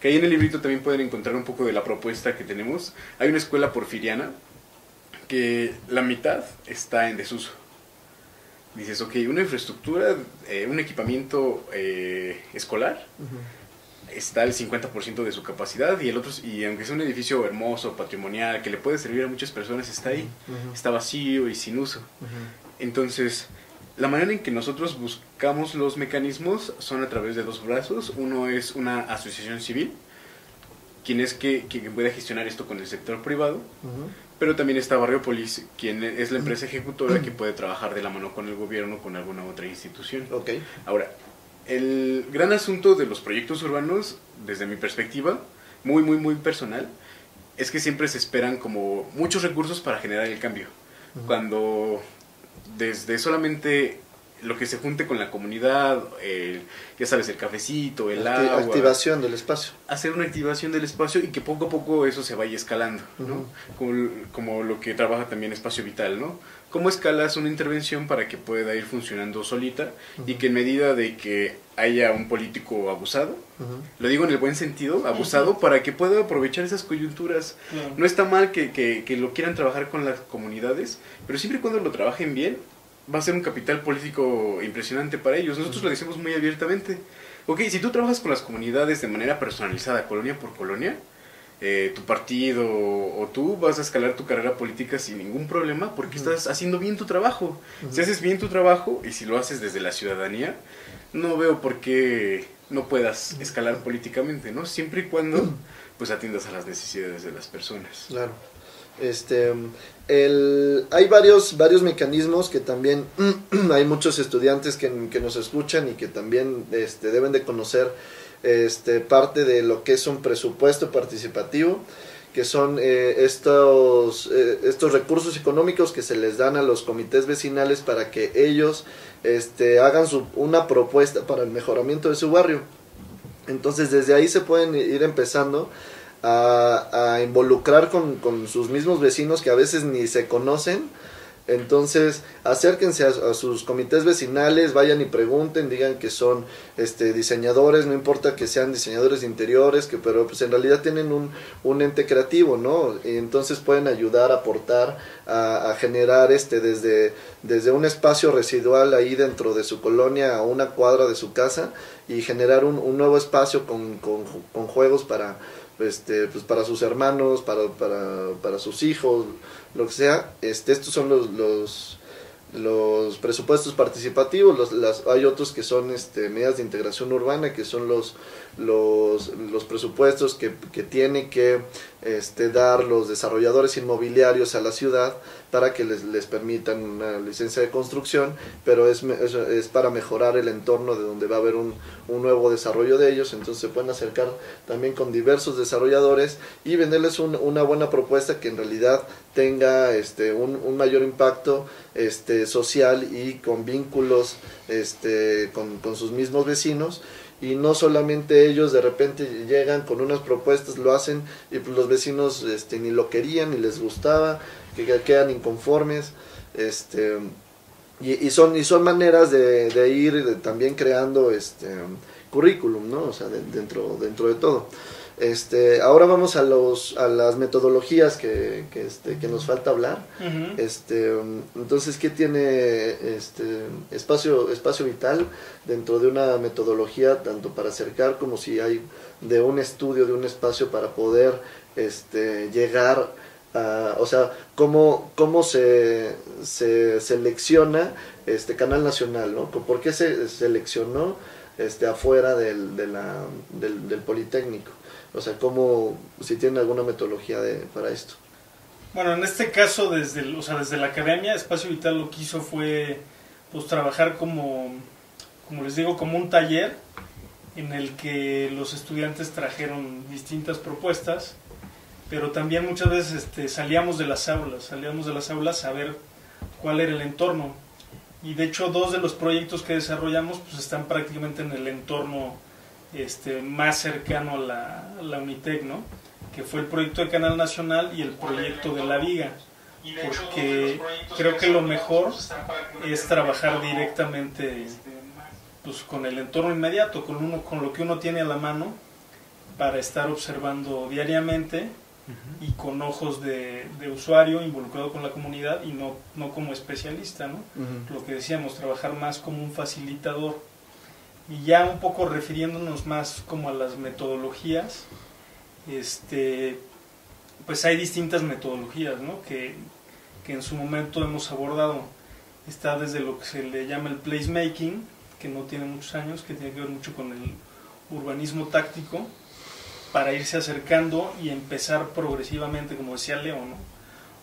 Que ahí en el librito también pueden encontrar un poco de la propuesta que tenemos. Hay una escuela porfiriana que la mitad está en desuso. Dices, ok, una infraestructura, eh, un equipamiento eh, escolar Ujú. está al 50% de su capacidad y el otro, y aunque sea un edificio hermoso, patrimonial, que le puede servir a muchas personas, está ahí, Ujú. está vacío y sin uso. Ujú. Entonces, la manera en que nosotros buscamos los mecanismos son a través de dos brazos. Uno es una asociación civil, quien es que, quien puede gestionar esto con el sector privado, Ujú. Pero también está Barriopolis, quien es la empresa ejecutora que puede trabajar de la mano con el gobierno o con alguna otra institución. Ok. Ahora, el gran asunto de los proyectos urbanos, desde mi perspectiva, muy, muy, muy personal, es que siempre se esperan como muchos recursos para generar el cambio. Cuando desde solamente lo que se junte con la comunidad, el- ya sabes, el cafecito, el Acti- agua, Activación del espacio. hacer una activación del espacio y que poco a poco eso se vaya escalando, ¿no? Como, como lo que trabaja también Espacio Vital, ¿no? ¿Cómo escalas una intervención para que pueda ir funcionando solita y que en medida de que haya un político abusado, lo digo en el buen sentido, abusado, para que pueda aprovechar esas coyunturas. No está mal que, que, que lo quieran trabajar con las comunidades, pero siempre y cuando lo trabajen bien, va a ser un capital político impresionante para ellos. Nosotros lo decimos muy abiertamente. Ok, si tú trabajas con las comunidades de manera personalizada, colonia por colonia, eh, tu partido o tú vas a escalar tu carrera política sin ningún problema porque Ujú. estás haciendo bien tu trabajo. Ujú. Si haces bien tu trabajo y si lo haces desde la ciudadanía, no veo por qué no puedas escalar políticamente, ¿no? Siempre y cuando pues atiendas a las necesidades de las personas. Claro. Este, el, hay varios, varios mecanismos que también [clears throat] hay muchos estudiantes que, que, nos escuchan y que también este, deben de conocer este, parte de lo que es un presupuesto participativo que son eh, estos, eh, estos recursos económicos que se les dan a los comités vecinales para que ellos este, hagan su, una propuesta para el mejoramiento de su barrio. Entonces desde ahí se pueden ir empezando a, a involucrar con, con, sus mismos vecinos que a veces ni se conocen entonces, acérquense a, sus comités vecinales, vayan y pregunten, digan que son este, diseñadores, no importa que sean diseñadores de interiores, que, pero pues en realidad tienen un, un ente creativo, ¿no? Y entonces pueden ayudar, a aportar, a, generar este, desde, desde un espacio residual ahí dentro de su colonia a una cuadra de su casa y generar un, un nuevo espacio con, con, con juegos para, este, pues para sus hermanos, para, para, para sus hijos, lo que sea, este, estos son los, los, los presupuestos participativos, los, las, hay otros que son este, medidas de integración urbana, que son los, los, los presupuestos que, que tiene que este, dar los desarrolladores inmobiliarios a la ciudad para que les, les permitan una licencia de construcción, pero es, es, para mejorar el entorno de donde va a haber un, un, nuevo desarrollo de ellos, entonces se pueden acercar también con diversos desarrolladores y venderles un, una buena propuesta que en realidad tenga este, un, un mayor impacto este, social y con vínculos este, con, con sus mismos vecinos. Y no solamente ellos de repente llegan con unas propuestas, lo hacen y pues los vecinos este, ni lo querían ni les gustaba, que quedan inconformes, este, y, y son, y son maneras de, de ir de, también creando este currículum, ¿no? O sea, de, dentro, dentro de todo. Este, ahora vamos a los a las metodologías que, que, este, que nos falta hablar. Uh -huh. Este, entonces, ¿qué tiene este espacio espacio vital dentro de una metodología tanto para acercar como si hay de un estudio de un espacio para poder este llegar o sea, cómo cómo se, se selecciona este canal nacional, ¿no? ¿Por qué se seleccionó este afuera del, de la, del, del Politécnico? O sea, ¿cómo, si tienen alguna metodología de, para esto? Bueno, en este caso, desde, o sea, desde la academia, Espacio Vital lo que hizo fue pues, trabajar como, como les digo, como un taller en el que los estudiantes trajeron distintas propuestas, pero también muchas veces este, salíamos de las aulas, salíamos de las aulas a ver cuál era el entorno. Y de hecho, dos de los proyectos que desarrollamos pues, están prácticamente en el entorno este, más cercano a la, a la, Unitec, ¿no? que fue el proyecto de Canal Nacional y el proyecto de La Viga, porque creo que lo mejor es trabajar directamente pues, con el entorno inmediato, con, uno, con lo que uno tiene a la mano, para estar observando diariamente y con ojos de, de, usuario involucrado con la comunidad y no, no como especialista, ¿no? Uh -huh. Lo que decíamos, trabajar más como un facilitador y ya un poco refiriéndonos más como a las metodologías, este, pues hay distintas metodologías ¿no? que, que en su momento hemos abordado. Está desde lo que se le llama el placemaking, que no tiene muchos años, que tiene que ver mucho con el urbanismo táctico, para irse acercando y empezar progresivamente, como decía Leo, ¿no?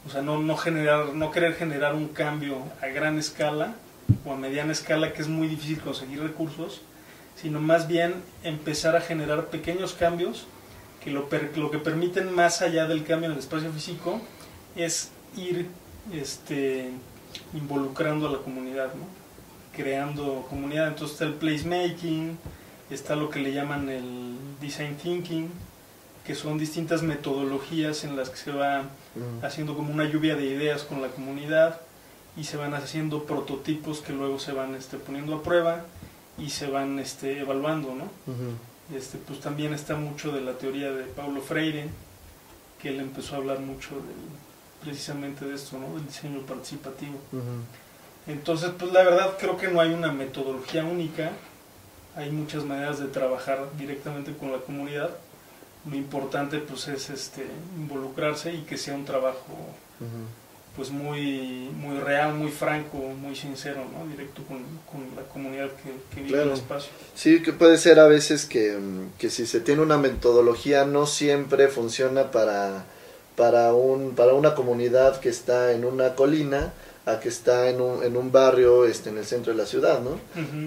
O sea, no, no, generar, no querer generar un cambio a gran escala o a mediana escala, que es muy difícil conseguir recursos, sino más bien empezar a generar pequeños cambios que lo, per, lo que permiten más allá del cambio en el espacio físico es ir este, involucrando a la comunidad, ¿no? creando comunidad. Entonces está el placemaking, está lo que le llaman el design thinking, que son distintas metodologías en las que se va mm. haciendo como una lluvia de ideas con la comunidad y se van haciendo prototipos que luego se van este, poniendo a prueba y se van este, evaluando, ¿no? Uh -huh. este, pues también está mucho de la teoría de Paulo Freire, que él empezó a hablar mucho del, precisamente de esto, ¿no? Del diseño participativo. Uh -huh. Entonces, pues la verdad creo que no hay una metodología única, hay muchas maneras de trabajar directamente con la comunidad. Lo importante pues es este involucrarse y que sea un trabajo uh -huh pues muy muy real, muy franco, muy sincero, ¿no? Directo con, con la comunidad que, que vive claro. el espacio. Sí, que puede ser a veces que, que, si se tiene una metodología no siempre funciona para, para, un, para una comunidad que está en una colina a que está en un, en un barrio este, en el centro de la ciudad, ¿no?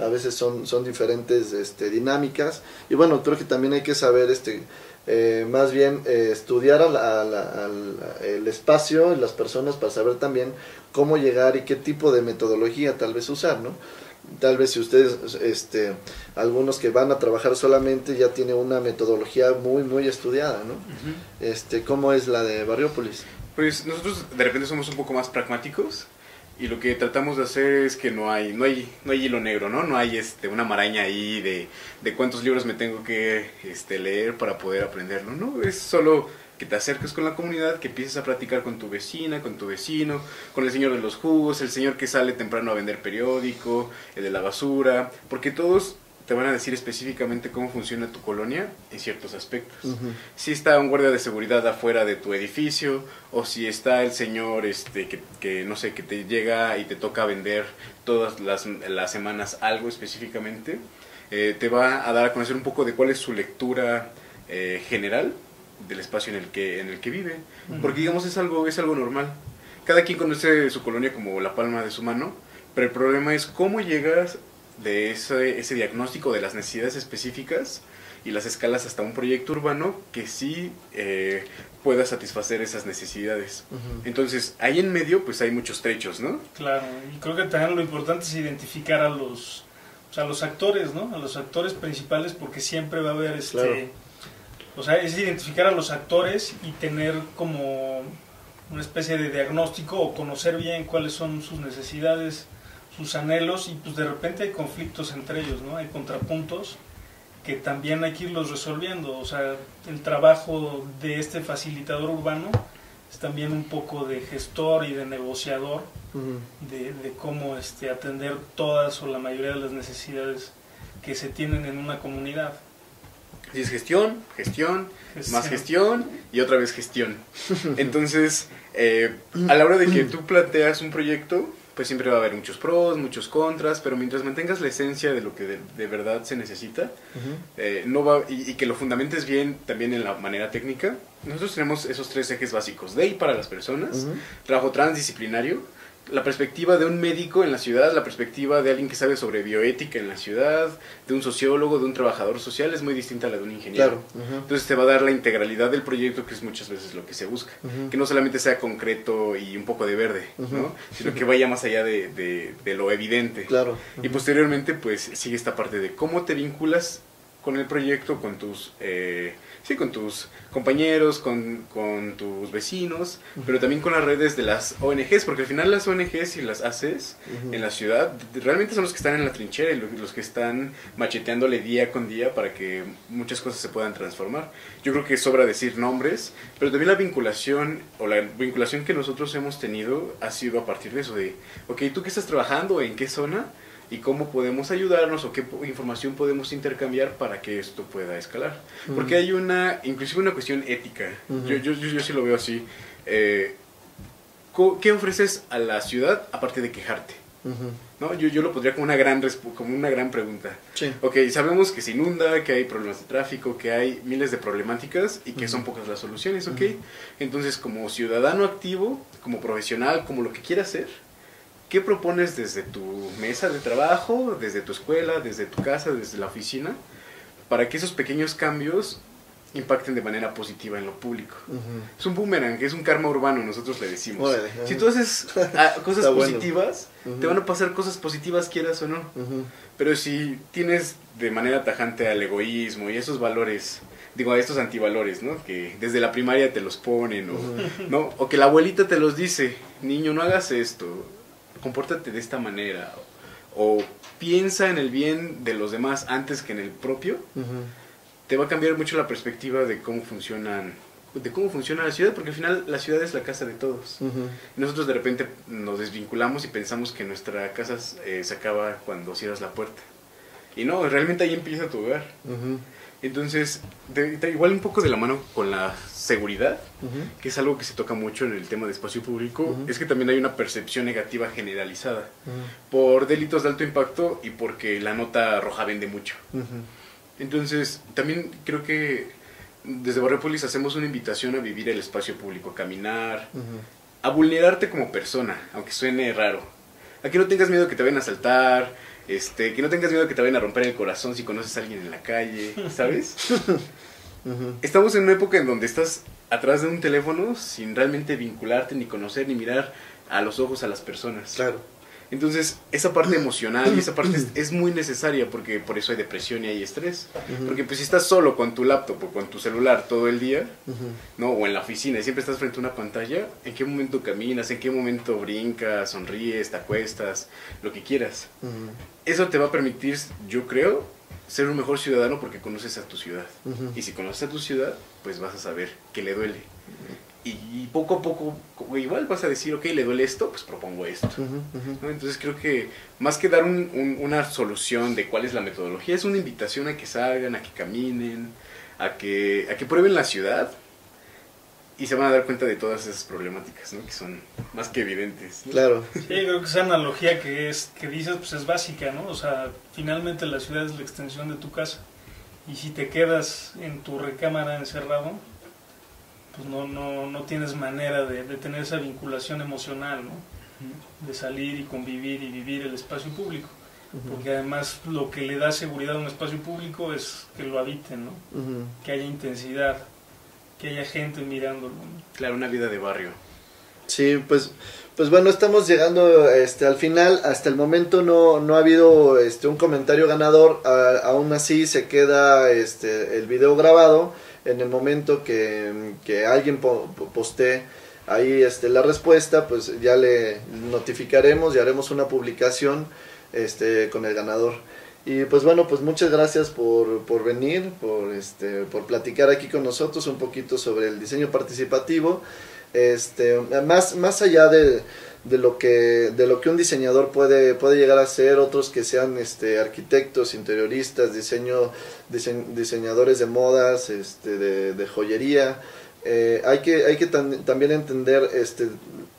A veces son, son diferentes este, dinámicas y bueno, creo que también hay que saber este, eh, más bien eh, estudiar a la- a la- al- el espacio y las personas para saber también cómo llegar y qué tipo de metodología tal vez usar, ¿no? Tal vez si ustedes, este, algunos que van a trabajar solamente ya tiene una metodología muy, muy estudiada, ¿no? Este, ¿cómo es la de Barriópolis? Pues nosotros de repente somos un poco más pragmáticos y lo que tratamos de hacer es que no hay no hay no hay hilo negro, ¿no? No hay este una maraña ahí de, de cuántos libros me tengo que este leer para poder aprenderlo, ¿no? Es solo que te acerques con la comunidad, que empieces a platicar con tu vecina, con tu vecino, con el señor de los jugos, el señor que sale temprano a vender periódico, el de la basura, porque todos te van a decir específicamente cómo funciona tu colonia en ciertos aspectos. Si está un guardia de seguridad afuera de tu edificio o si está el señor este que, que, no sé que te llega y te toca vender todas las, las semanas algo específicamente eh, te va a dar a conocer un poco de cuál es su lectura eh, general del espacio en el que en el que vive. Porque digamos es algo es algo normal. Cada quien conoce su colonia como la palma de su mano pero el problema es cómo llegas de ese, ese diagnóstico de las necesidades específicas y las escalas hasta un proyecto urbano que sí eh, pueda satisfacer esas necesidades. Entonces, ahí en medio, pues hay muchos trechos, ¿no? Claro, y creo que también lo importante es identificar a los, o sea, a los actores, ¿no? A los actores principales porque siempre va a haber este... Claro. O sea, es identificar a los actores y tener como una especie de diagnóstico o conocer bien cuáles son sus necesidades, sus anhelos y pues de repente hay conflictos entre ellos, ¿no? Hay contrapuntos que también hay que irlos resolviendo. O sea, el trabajo de este facilitador urbano es también un poco de gestor y de negociador de, de cómo este, atender todas o la mayoría de las necesidades que se tienen en una comunidad. Así es gestión, gestión, Gestión. más gestión y otra vez gestión. [laughs] Entonces, eh, a la hora de que tú planteas un proyecto, pues siempre va a haber muchos pros, muchos contras, pero mientras mantengas la esencia de lo que de, de verdad se necesita, eh, no va, y, y que lo fundamentes bien también en la manera técnica, nosotros tenemos esos tres ejes básicos. DEI para las personas, trabajo transdisciplinario, la perspectiva de un médico en la ciudad, la perspectiva de alguien que sabe sobre bioética en la ciudad, de un sociólogo, de un trabajador social, es muy distinta a la de un ingeniero. Claro. Entonces te va a dar la integralidad del proyecto, que es muchas veces lo que se busca. Que no solamente sea concreto y un poco de verde. ¿no? sino que vaya más allá de, de- de lo evidente. Claro. Y posteriormente, pues sigue esta parte de cómo te vinculas con el proyecto, con tus, eh, sí, con tus compañeros, con, con tus vecinos, pero también con las redes de las ONGs, porque al final las ONGs y las ACES Ujú. en la ciudad realmente son los que están en la trinchera y lo- los que están macheteándole día con día para que muchas cosas se puedan transformar. Yo creo que sobra decir nombres, pero también la vinculación o la vinculación que nosotros hemos tenido ha sido a partir de eso, de, ok, ¿tú qué estás trabajando? ¿En qué zona? Y cómo podemos ayudarnos o qué información podemos intercambiar para que esto pueda escalar. Porque hay una, inclusive una cuestión ética. Ujú. yo, yo, yo, yo sí lo veo así. Eh, ¿Qué ofreces a la ciudad aparte de quejarte? Ujú. ¿No? Yo, yo lo pondría como una, gran como una gran pregunta. Sí. Ok, sabemos que se inunda, que hay problemas de tráfico, que hay miles de problemáticas y que son pocas las soluciones, ¿ok? Ujú. Entonces, como ciudadano activo, como profesional, como lo que quieras hacer, ¿qué propones desde tu mesa de trabajo, desde tu escuela, desde tu casa, desde la oficina, para que esos pequeños cambios impacten de manera positiva en lo público? Es un boomerang, es un karma urbano, nosotros le decimos. Si tú haces ah, [laughs] cosas bueno. positivas, te van a pasar cosas positivas, quieras o no. Pero si tienes de manera tajante al egoísmo y esos valores, digo, a estos antivalores, ¿no? Que desde la primaria te los ponen, o, ¿no? o que la abuelita te los dice, niño, no hagas esto, compórtate de esta manera, o, o piensa en el bien de los demás antes que en el propio, te va a cambiar mucho la perspectiva de cómo funcionan de cómo funciona la ciudad, porque al final la ciudad es la casa de todos. Nosotros de repente nos desvinculamos y pensamos que nuestra casa eh, se acaba cuando cierras la puerta. Y no, realmente ahí empieza tu hogar. Entonces, de- de- igual un poco de la mano con la seguridad, Ujú. que es algo que se toca mucho en el tema de espacio público, Ujú. es que también hay una percepción negativa generalizada Ujú. por delitos de alto impacto y porque la nota roja vende mucho. Entonces, también creo que desde Barrepolis hacemos una invitación a vivir el espacio público, a caminar, a vulnerarte como persona, aunque suene raro. A que no tengas miedo que te vayan a asaltar, este, que no tengas miedo que te vayan a romper el corazón si conoces a alguien en la calle, ¿sabes? [laughs] Estamos en una época en donde estás atrás de un teléfono sin realmente vincularte, ni conocer, ni mirar a los ojos a las personas. Claro. Entonces, esa parte emocional y esa parte es, [clears throat] muy necesaria porque por eso hay depresión y hay estrés. Porque pues si estás solo con tu laptop o con tu celular todo el día, ¿no? O en la oficina y siempre estás frente a una pantalla, ¿en qué momento caminas? ¿En qué momento brincas, sonríes, te acuestas? Lo que quieras. Eso te va a permitir, yo creo, ser un mejor ciudadano porque conoces a tu ciudad. Y si conoces a tu ciudad, pues vas a saber que le duele y poco a poco igual vas a decir, ok, le duele esto, pues propongo esto. Entonces creo que más que dar una solución de cuál es la metodología, es una invitación a que salgan, a que caminen, a que, a que prueben la ciudad y se van a dar cuenta de todas esas problemáticas, ¿no? que son más que evidentes. Claro. Sí, creo que esa analogía que, es, que dices pues es básica, ¿no? O sea, finalmente la ciudad es la extensión de tu casa. Y si te quedas en tu recámara encerrado, pues no, no, no tienes manera de, tener esa vinculación emocional, ¿no? De salir y convivir y vivir el espacio público. Porque además lo que le da seguridad a un espacio público es que lo habiten, ¿no? Que haya intensidad, que haya gente mirándolo. Claro, una vida de barrio. Sí, pues, pues bueno, estamos llegando este, al final. Hasta el momento no, no ha habido este, un comentario ganador. aún así se queda este, el video grabado en el momento que, alguien postee ahí este, la respuesta, pues ya le notificaremos y haremos una publicación este, con el ganador. Y pues bueno, pues muchas gracias por, por venir, por, este, por platicar aquí con nosotros un poquito sobre el diseño participativo. Este, más, más allá de, de lo que de lo que un diseñador puede puede llegar a ser otros que sean este arquitectos interioristas diseño diseñadores de modas este de, joyería eh, hay que hay que también entender este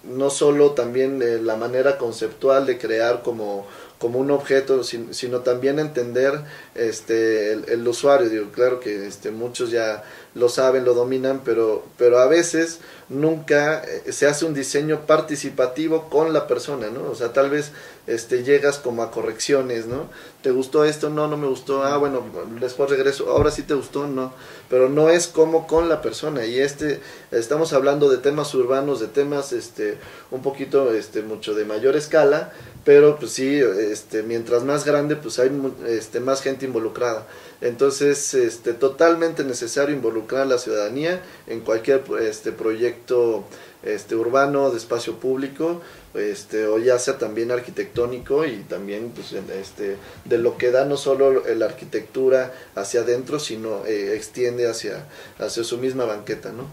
no solo también eh, la manera conceptual de crear como como un objeto, sino también entender este, el, usuario. Digo, claro que este, muchos ya lo saben, lo dominan, pero, pero a veces nunca eh, se hace un diseño participativo con la persona, ¿no? O sea, tal vez este, llegas como a correcciones, ¿no? ¿Te gustó esto? No, no me gustó. Ah, bueno, después regreso. Ahora sí te gustó, no. Pero no es como con la persona. Y este, estamos hablando de temas urbanos, de temas, este, un poquito, este, mucho de mayor escala, pero pues sí, este, mientras más grande, pues hay este, más gente involucrada. Entonces, este, totalmente necesario involucrar a la ciudadanía en cualquier este, proyecto este, urbano, de espacio público, este, o ya sea también arquitectónico y también pues, este, de lo que da no solo la arquitectura hacia adentro, sino eh, extiende hacia, hacia su misma banqueta, ¿no?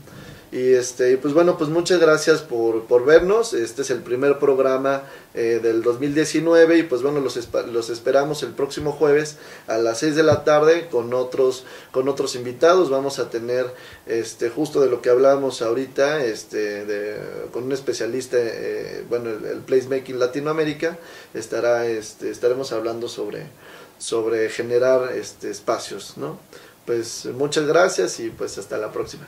Y este, pues bueno, pues muchas gracias por, por vernos. Este es el primer programa eh, del 2019 y pues bueno, los, los esperamos el próximo jueves a las 6 de la tarde con otros, con otros invitados. Vamos a tener este, justo de lo que hablamos ahorita, este, de, con un especialista, eh, bueno, el, el, Placemaking Latinoamérica. Estará, este, estaremos hablando sobre, sobre generar este, espacios, ¿no? Pues muchas gracias y pues hasta la próxima.